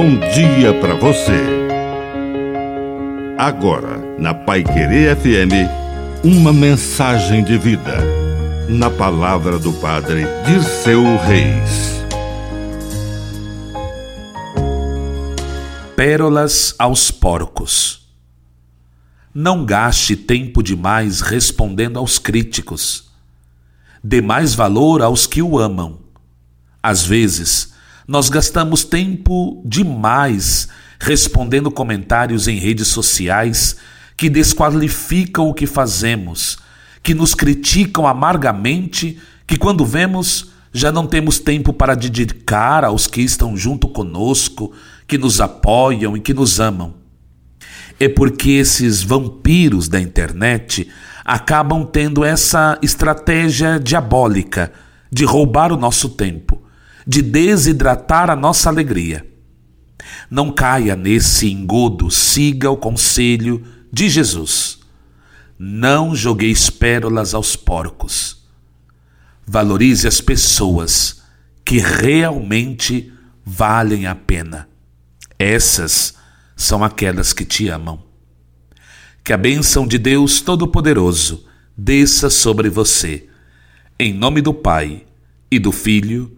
bom dia para você. Agora, na Pai Querer FM, uma mensagem de vida. Na palavra do Padre de seu Reis. Pérolas aos porcos. Não gaste tempo demais respondendo aos críticos. Dê mais valor aos que o amam. Às vezes, nós gastamos tempo demais respondendo comentários em redes sociais que desqualificam o que fazemos, que nos criticam amargamente, que quando vemos já não temos tempo para dedicar aos que estão junto conosco, que nos apoiam e que nos amam. É porque esses vampiros da internet acabam tendo essa estratégia diabólica de roubar o nosso tempo de desidratar a nossa alegria. Não caia nesse engodo, siga o conselho de Jesus. Não jogueis pérolas aos porcos. Valorize as pessoas que realmente valem a pena. Essas são aquelas que te amam. Que a bênção de Deus Todo-Poderoso desça sobre você. Em nome do Pai, e do Filho,